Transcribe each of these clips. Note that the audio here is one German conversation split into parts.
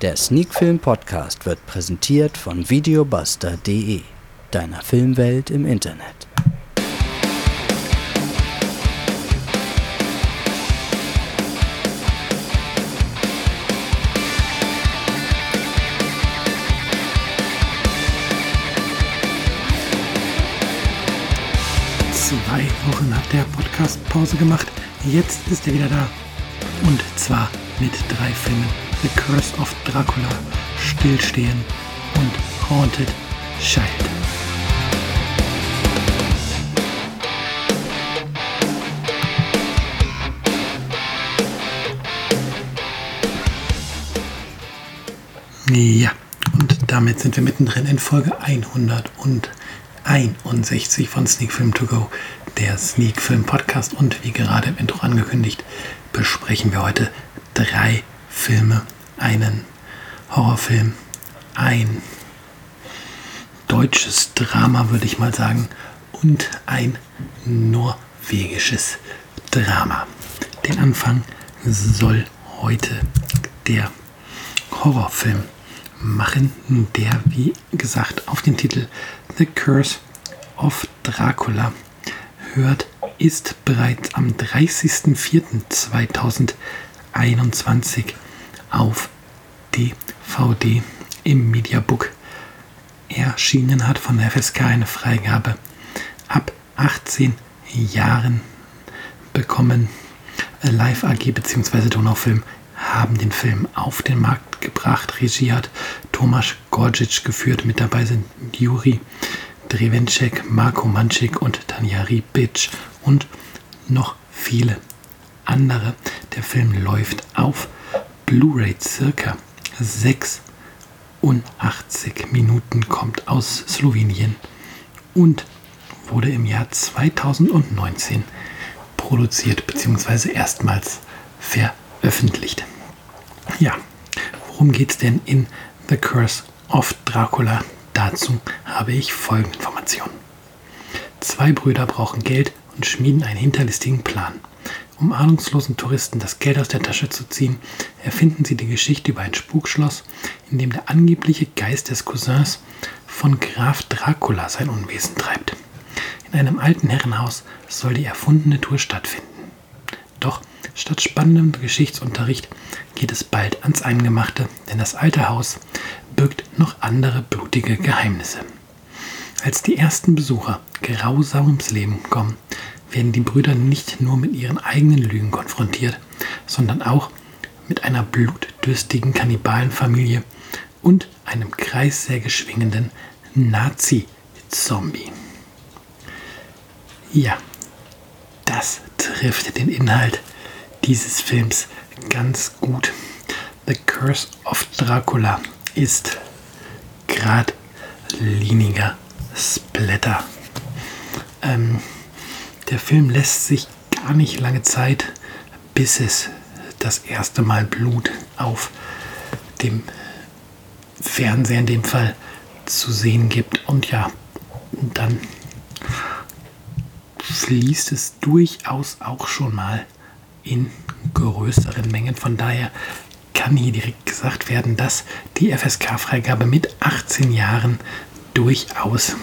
Der Sneakfilm Podcast wird präsentiert von videobuster.de, deiner Filmwelt im Internet. Zwei Wochen hat der Podcast Pause gemacht. Jetzt ist er wieder da. Und zwar mit drei Filmen. The Curse of Dracula, Stillstehen und Haunted Child. Ja, und damit sind wir mittendrin in Folge 161 von Sneak Film To Go, der Sneak Film Podcast. Und wie gerade im Intro angekündigt, besprechen wir heute drei Filme einen Horrorfilm, ein deutsches Drama, würde ich mal sagen, und ein norwegisches Drama. Den Anfang soll heute der Horrorfilm machen, der, wie gesagt, auf den Titel The Curse of Dracula hört, ist bereits am 30.04.2021 auf DVD im Mediabook erschienen hat von der FSK eine Freigabe ab 18 Jahren bekommen. Live AG bzw. Donaufilm haben den Film auf den Markt gebracht. Regie hat Tomasz Gorgic geführt. Mit dabei sind Juri Drevenček, Marko Mančik und Tanja Ribic und noch viele andere. Der Film läuft auf Blu-ray circa 86 Minuten, kommt aus Slowenien und wurde im Jahr 2019 produziert bzw. erstmals veröffentlicht. Ja, worum geht es denn in The Curse of Dracula? Dazu habe ich folgende Informationen. Zwei Brüder brauchen Geld und schmieden einen hinterlistigen Plan. Um ahnungslosen Touristen das Geld aus der Tasche zu ziehen, erfinden sie die Geschichte über ein Spukschloss, in dem der angebliche Geist des Cousins von Graf Dracula sein Unwesen treibt. In einem alten Herrenhaus soll die erfundene Tour stattfinden. Doch statt spannendem Geschichtsunterricht geht es bald ans Eingemachte, denn das alte Haus birgt noch andere blutige Geheimnisse. Als die ersten Besucher grausam ums Leben kommen, werden die Brüder nicht nur mit ihren eigenen Lügen konfrontiert, sondern auch mit einer blutdürstigen Kannibalenfamilie und einem kreissägeschwingenden Nazi-Zombie. Ja, das trifft den Inhalt dieses Films ganz gut. The Curse of Dracula ist geradliniger Splatter. Ähm, der Film lässt sich gar nicht lange Zeit, bis es das erste Mal Blut auf dem Fernseher in dem Fall zu sehen gibt. Und ja, dann fließt es durchaus auch schon mal in größeren Mengen. Von daher kann hier direkt gesagt werden, dass die FSK-Freigabe mit 18 Jahren durchaus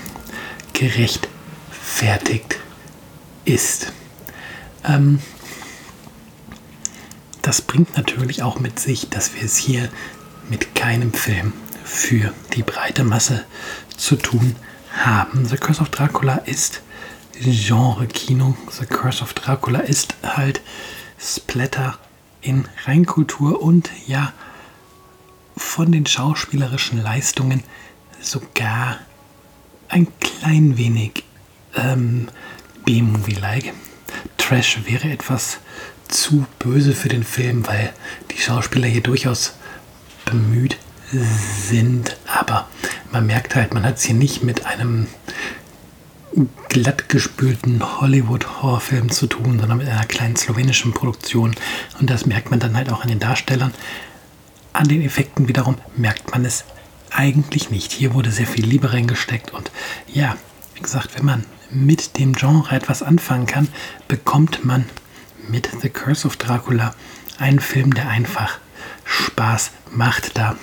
gerechtfertigt ist. Ähm, das bringt natürlich auch mit sich, dass wir es hier mit keinem Film für die breite Masse zu tun haben. The Curse of Dracula ist Genre-Kino. The Curse of Dracula ist halt Splatter in Reinkultur und ja, von den schauspielerischen Leistungen sogar ein klein wenig ähm, B-Movie-like. Trash wäre etwas zu böse für den Film, weil die Schauspieler hier durchaus bemüht sind. Aber man merkt halt, man hat es hier nicht mit einem glattgespülten Hollywood-Horrorfilm zu tun, sondern mit einer kleinen slowenischen Produktion. Und das merkt man dann halt auch an den Darstellern. An den Effekten wiederum merkt man es eigentlich nicht. Hier wurde sehr viel Liebe reingesteckt und ja, wie gesagt, wenn man mit dem Genre etwas anfangen kann, bekommt man mit The Curse of Dracula einen Film, der einfach Spaß macht. Da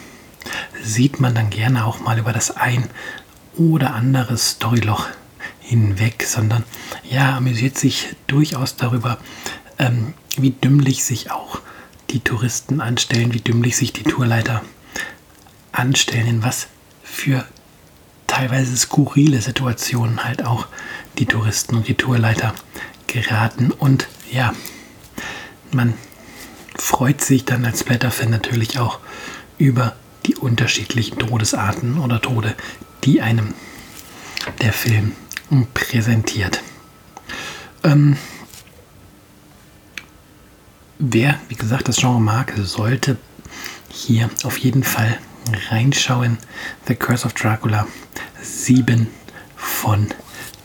sieht man dann gerne auch mal über das ein oder andere Storyloch hinweg, sondern ja, amüsiert sich durchaus darüber, ähm, wie dümmlich sich auch die Touristen anstellen, wie dümmlich sich die Tourleiter anstellen, in was für teilweise skurrile Situationen halt auch die Touristen und die Tourleiter geraten. Und ja, man freut sich dann als Blätterfan natürlich auch über die unterschiedlichen Todesarten oder Tode, die einem der Film präsentiert. Ähm, wer, wie gesagt, das Genre mag, sollte hier auf jeden Fall reinschauen. The Curse of Dracula. 7 von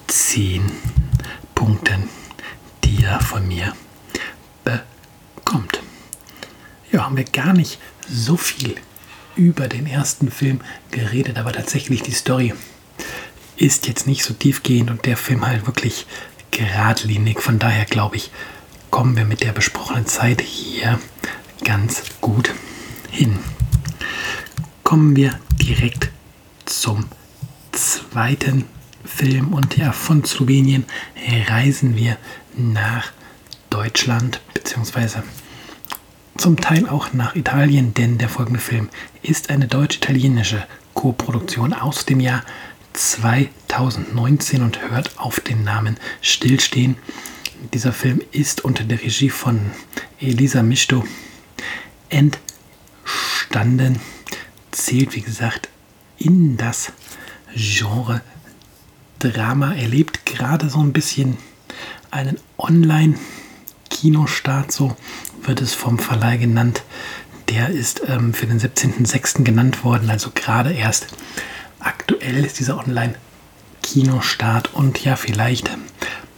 10 Punkten, die er von mir bekommt. Ja, haben wir gar nicht so viel über den ersten Film geredet, aber tatsächlich die Story ist jetzt nicht so tiefgehend und der Film halt wirklich geradlinig. Von daher glaube ich, kommen wir mit der besprochenen Zeit hier ganz gut hin. Kommen wir direkt zum zweiten Film und ja, von Slowenien reisen wir nach Deutschland beziehungsweise zum Teil auch nach Italien, denn der folgende Film ist eine deutsch-italienische Co-Produktion aus dem Jahr 2019 und hört auf den Namen Stillstehen. Dieser Film ist unter der Regie von Elisa Misto entstanden, zählt wie gesagt in das Genre Drama. Er lebt gerade so ein bisschen einen Online-Kinostart, so wird es vom Verleih genannt. Der ist ähm, für den 17.06. genannt worden, also gerade erst aktuell ist dieser Online-Kinostart und ja, vielleicht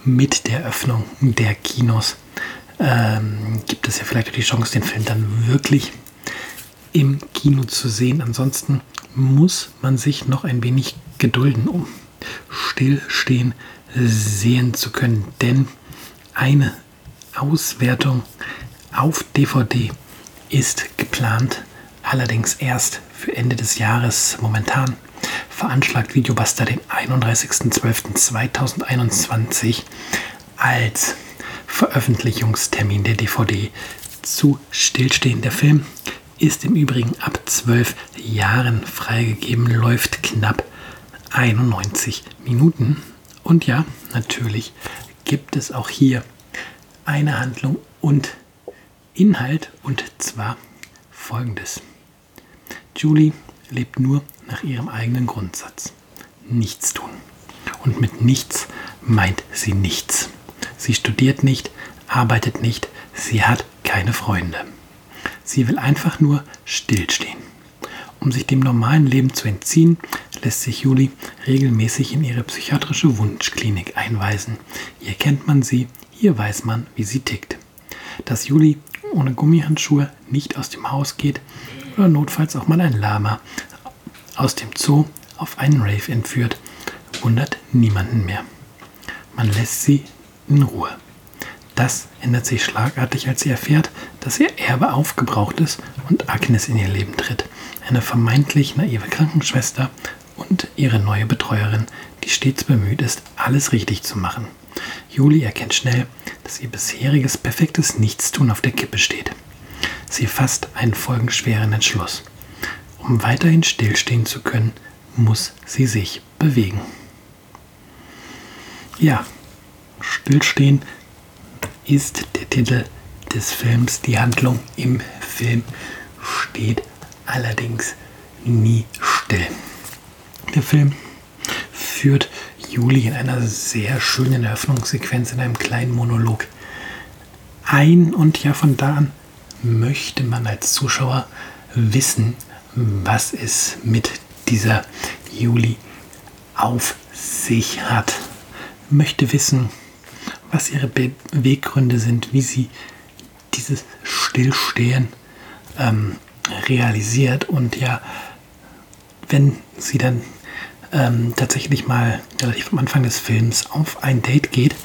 mit der Öffnung der Kinos ähm, gibt es ja vielleicht die Chance, den Film dann wirklich im Kino zu sehen. Ansonsten muss man sich noch ein wenig gedulden, um stillstehen sehen zu können. Denn eine Auswertung auf DVD ist geplant, allerdings erst für Ende des Jahres. Momentan veranschlagt Videobuster den 31.12.2021 als Veröffentlichungstermin der DVD zu Stillstehen. Der Film ist im Übrigen ab 12 Jahren freigegeben, läuft knapp 91 Minuten. Und ja, natürlich gibt es auch hier eine Handlung und Inhalt und zwar folgendes. Julie lebt nur nach ihrem eigenen Grundsatz. Nichts tun. Und mit nichts meint sie nichts. Sie studiert nicht, arbeitet nicht, sie hat keine Freunde. Sie will einfach nur stillstehen. Um sich dem normalen Leben zu entziehen, lässt sich Juli regelmäßig in ihre psychiatrische Wunschklinik einweisen. Hier kennt man sie, hier weiß man, wie sie tickt. Dass Juli ohne Gummihandschuhe nicht aus dem Haus geht oder notfalls auch mal ein Lama aus dem Zoo auf einen Rave entführt, wundert niemanden mehr. Man lässt sie in Ruhe. Das ändert sich schlagartig, als sie erfährt, dass ihr Erbe aufgebraucht ist und Agnes in ihr Leben tritt. Eine vermeintlich naive Krankenschwester und ihre neue Betreuerin, die stets bemüht ist, alles richtig zu machen. Juli erkennt schnell, dass ihr bisheriges perfektes Nichtstun auf der Kippe steht. Sie fasst einen folgenschweren Entschluss. Um weiterhin stillstehen zu können, muss sie sich bewegen. Ja, stillstehen ist der Titel des Films. Die Handlung im Film steht allerdings nie still. Der Film führt Juli in einer sehr schönen Eröffnungssequenz in einem kleinen Monolog ein und ja von da an möchte man als Zuschauer wissen, was es mit dieser Juli auf sich hat. Möchte wissen, was ihre Beweggründe sind, wie sie dieses Stillstehen ähm, realisiert. Und ja, wenn sie dann ähm, tatsächlich mal relativ am Anfang des Films auf ein Date geht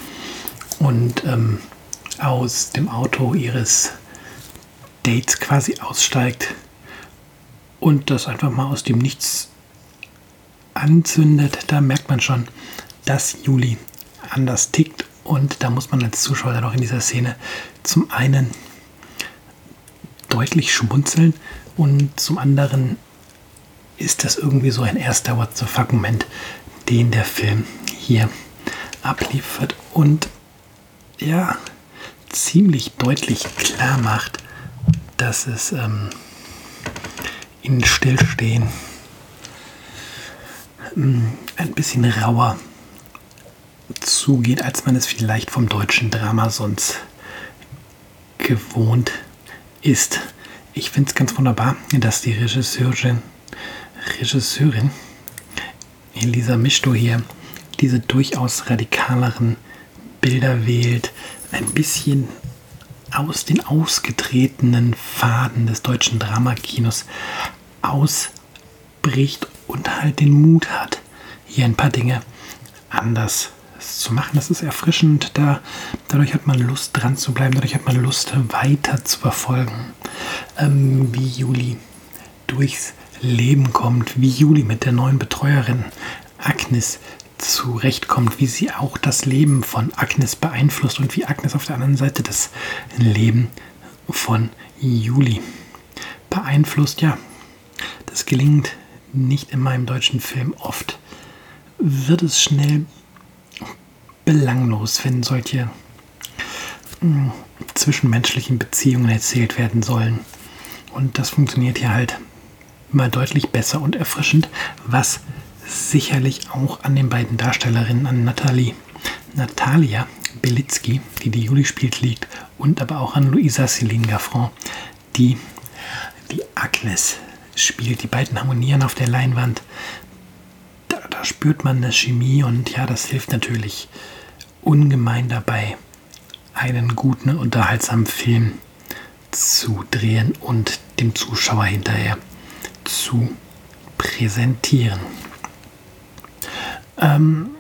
und ähm, aus dem Auto ihres Dates quasi aussteigt und das einfach mal aus dem Nichts anzündet, da merkt man schon, dass Juli anders tickt. Und da muss man als Zuschauer dann auch in dieser Szene zum einen deutlich schmunzeln und zum anderen ist das irgendwie so ein erster What the fuck Moment, den der Film hier abliefert und ja, ziemlich deutlich klar macht, dass es ähm, in Stillstehen ähm, ein bisschen rauer zugeht, als man es vielleicht vom deutschen Drama sonst gewohnt ist. Ich finde es ganz wunderbar, dass die Regisseurin, Regisseurin Elisa Misto hier diese durchaus radikaleren Bilder wählt, ein bisschen aus den ausgetretenen Faden des deutschen Dramakinos ausbricht und halt den Mut hat, hier ein paar Dinge anders zu machen. Das ist erfrischend. Da, dadurch hat man Lust dran zu bleiben, dadurch hat man Lust weiter zu verfolgen, ähm, wie Juli durchs Leben kommt, wie Juli mit der neuen Betreuerin Agnes zurechtkommt, wie sie auch das Leben von Agnes beeinflusst und wie Agnes auf der anderen Seite das Leben von Juli beeinflusst. Ja, das gelingt nicht in meinem deutschen Film oft. Wird es schnell belanglos, wenn solche hm, zwischenmenschlichen Beziehungen erzählt werden sollen. Und das funktioniert hier halt mal deutlich besser und erfrischend, was sicherlich auch an den beiden Darstellerinnen, an Natalie, Natalia Belitzky, die die Juli spielt, liegt, und aber auch an Luisa Céline Gaffron, die die Agnes spielt. Die beiden harmonieren auf der Leinwand. Spürt man eine Chemie und ja, das hilft natürlich ungemein dabei, einen guten, unterhaltsamen Film zu drehen und dem Zuschauer hinterher zu präsentieren. Ähm,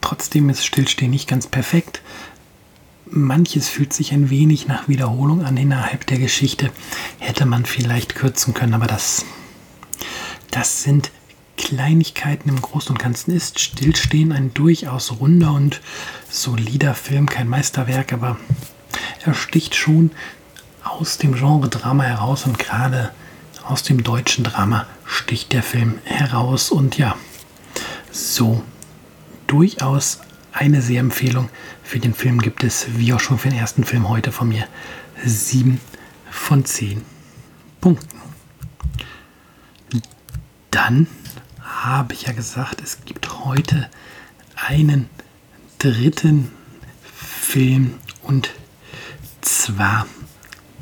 trotzdem ist Stillstehen nicht ganz perfekt. Manches fühlt sich ein wenig nach Wiederholung an innerhalb der Geschichte. Hätte man vielleicht kürzen können, aber das, das sind Kleinigkeiten im Großen und Ganzen ist. Stillstehen ein durchaus runder und solider Film, kein Meisterwerk, aber er sticht schon aus dem Genre Drama heraus und gerade aus dem deutschen Drama sticht der Film heraus und ja, so durchaus eine Sehempfehlung. Für den Film gibt es, wie auch schon für den ersten Film heute von mir, 7 von 10 Punkten. Dann habe ich ja gesagt, es gibt heute einen dritten Film und zwar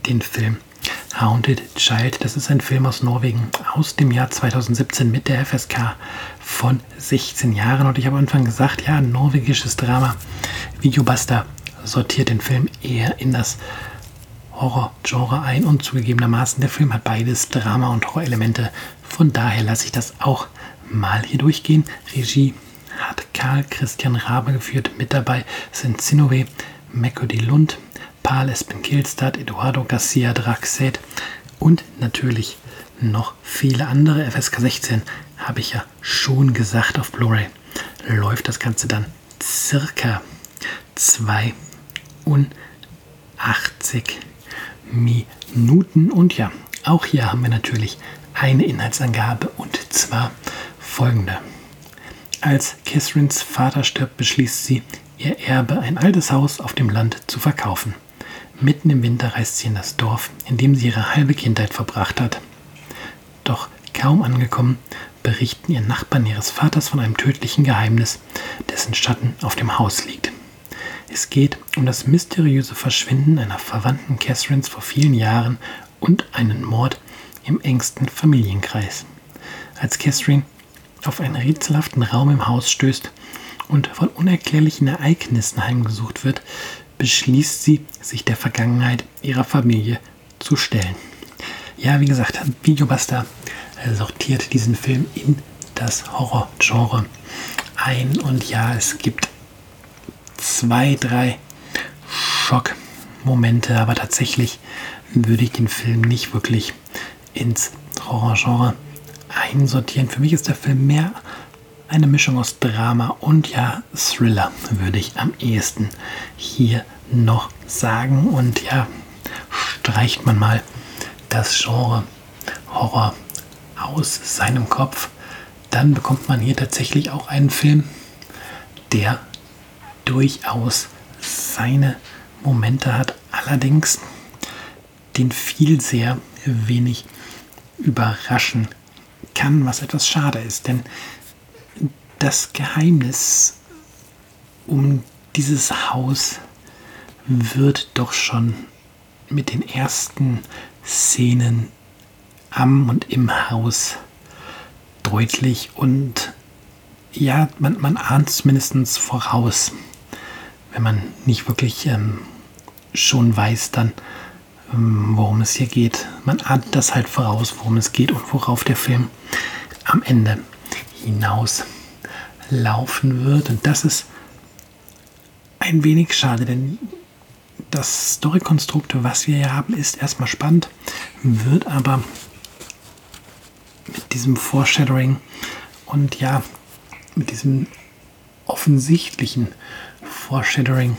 den Film Haunted Child. Das ist ein Film aus Norwegen aus dem Jahr 2017 mit der FSK von 16 Jahren. Und ich habe am Anfang gesagt, ja, norwegisches Drama. Videobuster sortiert den Film eher in das Horror-Genre ein und zugegebenermaßen der Film hat beides Drama und Horror-Elemente. Von daher lasse ich das auch mal hier durchgehen. Regie hat Karl Christian Rabe geführt. Mit dabei sind Sinove, Mekodi Lund, Paul Espen Kilstad, Eduardo Garcia Draxet und natürlich noch viele andere. FSK 16 habe ich ja schon gesagt auf Blu-ray. Läuft das Ganze dann circa 82 Minuten. Und ja, auch hier haben wir natürlich eine Inhaltsangabe und zwar folgende. Als Catherines Vater stirbt, beschließt sie, ihr Erbe, ein altes Haus auf dem Land, zu verkaufen. Mitten im Winter reist sie in das Dorf, in dem sie ihre halbe Kindheit verbracht hat. Doch kaum angekommen, berichten ihr Nachbarn ihres Vaters von einem tödlichen Geheimnis, dessen Schatten auf dem Haus liegt. Es geht um das mysteriöse Verschwinden einer Verwandten Catherines vor vielen Jahren und einen Mord im engsten Familienkreis. Als Catherine auf einen rätselhaften Raum im Haus stößt und von unerklärlichen Ereignissen heimgesucht wird, beschließt sie, sich der Vergangenheit ihrer Familie zu stellen. Ja, wie gesagt, Videobuster sortiert diesen Film in das Horror-Genre ein. Und ja, es gibt zwei, drei Schockmomente, aber tatsächlich würde ich den Film nicht wirklich ins Horrorgenre einsortieren. Für mich ist der Film mehr eine Mischung aus Drama und ja Thriller, würde ich am ehesten hier noch sagen. Und ja, streicht man mal das Genre Horror aus seinem Kopf, dann bekommt man hier tatsächlich auch einen Film, der durchaus seine Momente hat, allerdings den viel sehr wenig überraschen kann, was etwas schade ist, denn das Geheimnis um dieses Haus wird doch schon mit den ersten Szenen am und im Haus deutlich. Und ja, man, man ahnt es mindestens voraus, wenn man nicht wirklich ähm, schon weiß dann, worum es hier geht. Man ahnt das halt voraus, worum es geht und worauf der Film am Ende hinaus laufen wird. Und das ist ein wenig schade, denn das Storykonstrukt, was wir hier haben, ist erstmal spannend, wird aber mit diesem Foreshadowing und ja, mit diesem offensichtlichen Foreshadowing,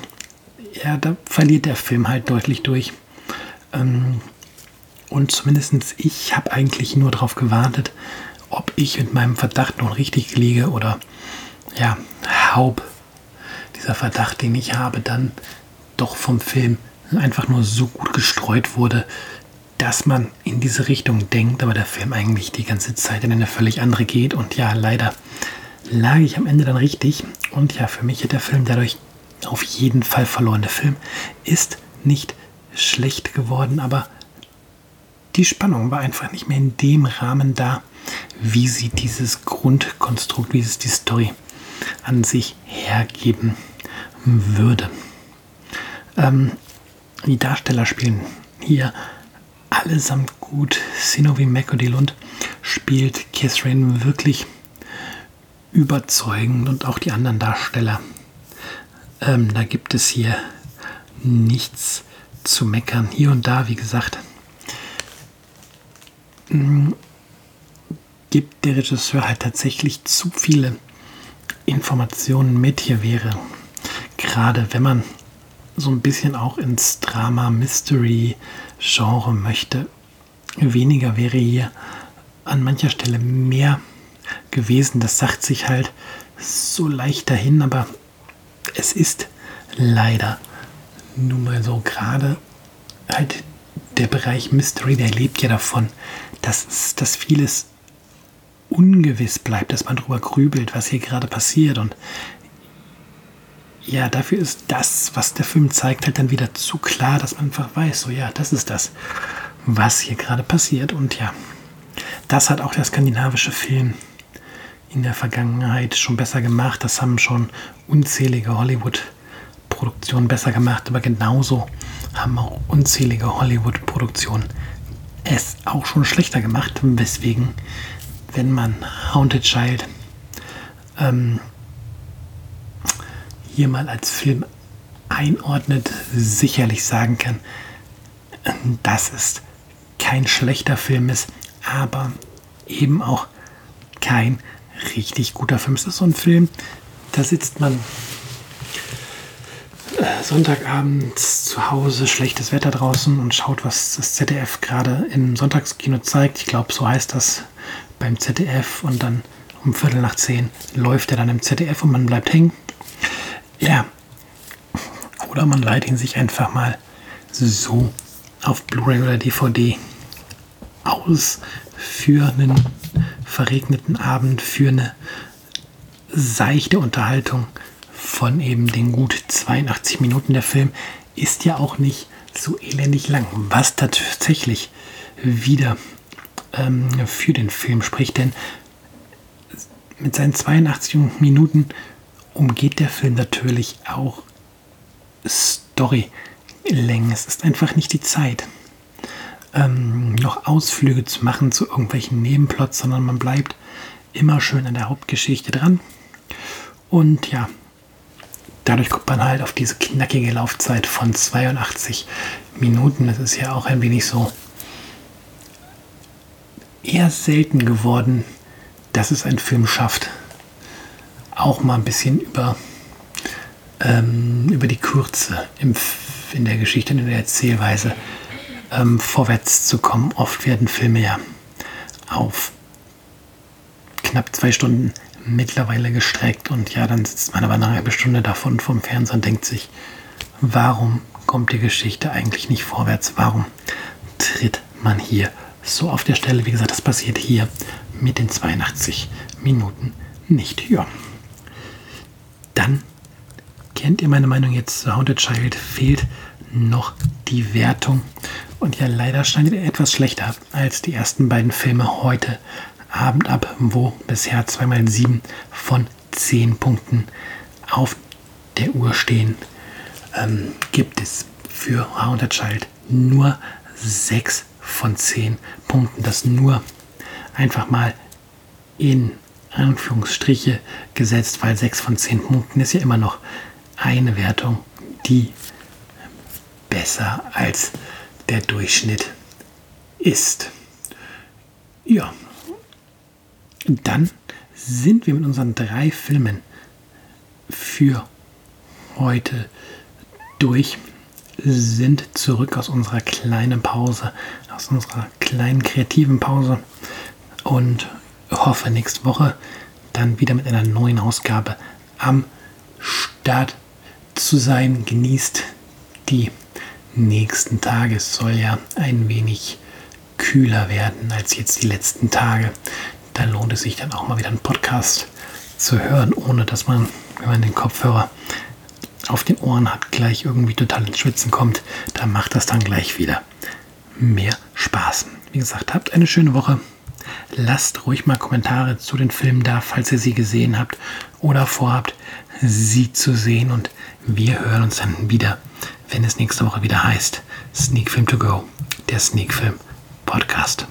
ja, da verliert der Film halt deutlich durch. Ähm, und zumindest ich habe eigentlich nur darauf gewartet, ob ich mit meinem Verdacht nun richtig liege oder ja, Haub dieser Verdacht, den ich habe, dann doch vom Film einfach nur so gut gestreut wurde, dass man in diese Richtung denkt, aber der Film eigentlich die ganze Zeit in eine völlig andere geht. Und ja, leider lag ich am Ende dann richtig. Und ja, für mich hat der Film dadurch auf jeden Fall verloren. Der Film ist nicht schlecht geworden, aber die Spannung war einfach nicht mehr in dem Rahmen da, wie sie dieses Grundkonstrukt, wie es die Story an sich hergeben würde. Ähm, die Darsteller spielen hier allesamt gut. Sinovi Mekodilund spielt Catherine wirklich überzeugend und auch die anderen Darsteller. Ähm, da gibt es hier nichts zu meckern. Hier und da, wie gesagt, mm, gibt der Regisseur halt tatsächlich zu viele Informationen mit. Hier wäre gerade, wenn man so ein bisschen auch ins Drama-Mystery-Genre möchte, weniger wäre hier an mancher Stelle mehr gewesen. Das sagt sich halt so leicht dahin, aber es ist leider nun mal so gerade halt der Bereich Mystery, der lebt ja davon, dass, dass vieles ungewiss bleibt, dass man darüber grübelt, was hier gerade passiert. Und ja, dafür ist das, was der Film zeigt, halt dann wieder zu klar, dass man einfach weiß, so ja, das ist das, was hier gerade passiert. Und ja, das hat auch der skandinavische Film in der Vergangenheit schon besser gemacht. Das haben schon unzählige Hollywood-Produktionen besser gemacht, aber genauso haben auch unzählige Hollywood-Produktionen es auch schon schlechter gemacht, weswegen, wenn man Haunted Child ähm, hier mal als Film einordnet, sicherlich sagen kann, dass es kein schlechter Film ist, aber eben auch kein richtig guter Film. Es ist so ein Film, da sitzt man Sonntagabends zu Hause, schlechtes Wetter draußen und schaut, was das ZDF gerade im Sonntagskino zeigt. Ich glaube, so heißt das beim ZDF. Und dann um Viertel nach zehn läuft er dann im ZDF und man bleibt hängen. Ja. Oder man leiht ihn sich einfach mal so auf Blu-ray oder DVD aus für einen verregneten Abend, für eine seichte Unterhaltung von eben den gut 82 Minuten. Der Film ist ja auch nicht so elendig lang, was tatsächlich wieder ähm, für den Film spricht, denn mit seinen 82 Minuten umgeht der Film natürlich auch Storylängen. Es ist einfach nicht die Zeit, ähm, noch Ausflüge zu machen zu irgendwelchen Nebenplots, sondern man bleibt immer schön an der Hauptgeschichte dran. Und ja, dadurch kommt man halt auf diese knackige Laufzeit von 82 Minuten. Das ist ja auch ein wenig so eher selten geworden, dass es ein Film schafft, auch mal ein bisschen über, ähm, über die Kürze im, in der Geschichte und in der Erzählweise ähm, vorwärts zu kommen. Oft werden Filme ja auf knapp zwei Stunden mittlerweile gestreckt und ja, dann sitzt man aber nach einer halben Stunde davon vom Fernseher und denkt sich, warum kommt die Geschichte eigentlich nicht vorwärts? Warum tritt man hier so auf der Stelle? Wie gesagt, das passiert hier mit den 82 Minuten nicht. Ja. Dann kennt ihr meine Meinung jetzt zu Haunted Child, fehlt noch die Wertung. Und ja, leider schneidet er etwas schlechter als die ersten beiden Filme heute Abend ab, wo bisher zweimal sieben von zehn Punkten auf der Uhr stehen, ähm, gibt es für Haunted Child nur sechs von zehn Punkten. Das nur einfach mal in Anführungsstriche gesetzt, weil sechs von zehn Punkten ist ja immer noch eine Wertung, die besser als der Durchschnitt ist. Ja, dann sind wir mit unseren drei Filmen für heute durch, sind zurück aus unserer kleinen Pause, aus unserer kleinen kreativen Pause und hoffe nächste Woche dann wieder mit einer neuen Ausgabe am Start zu sein. Genießt die nächsten Tage. Es soll ja ein wenig kühler werden als jetzt die letzten Tage da lohnt es sich dann auch mal wieder einen Podcast zu hören, ohne dass man, wenn man den Kopfhörer auf den Ohren hat, gleich irgendwie total ins Schwitzen kommt. Da macht das dann gleich wieder mehr Spaß. Wie gesagt, habt eine schöne Woche. Lasst ruhig mal Kommentare zu den Filmen da, falls ihr sie gesehen habt oder vorhabt, sie zu sehen. Und wir hören uns dann wieder, wenn es nächste Woche wieder heißt Sneak Film to Go, der Sneak Film Podcast.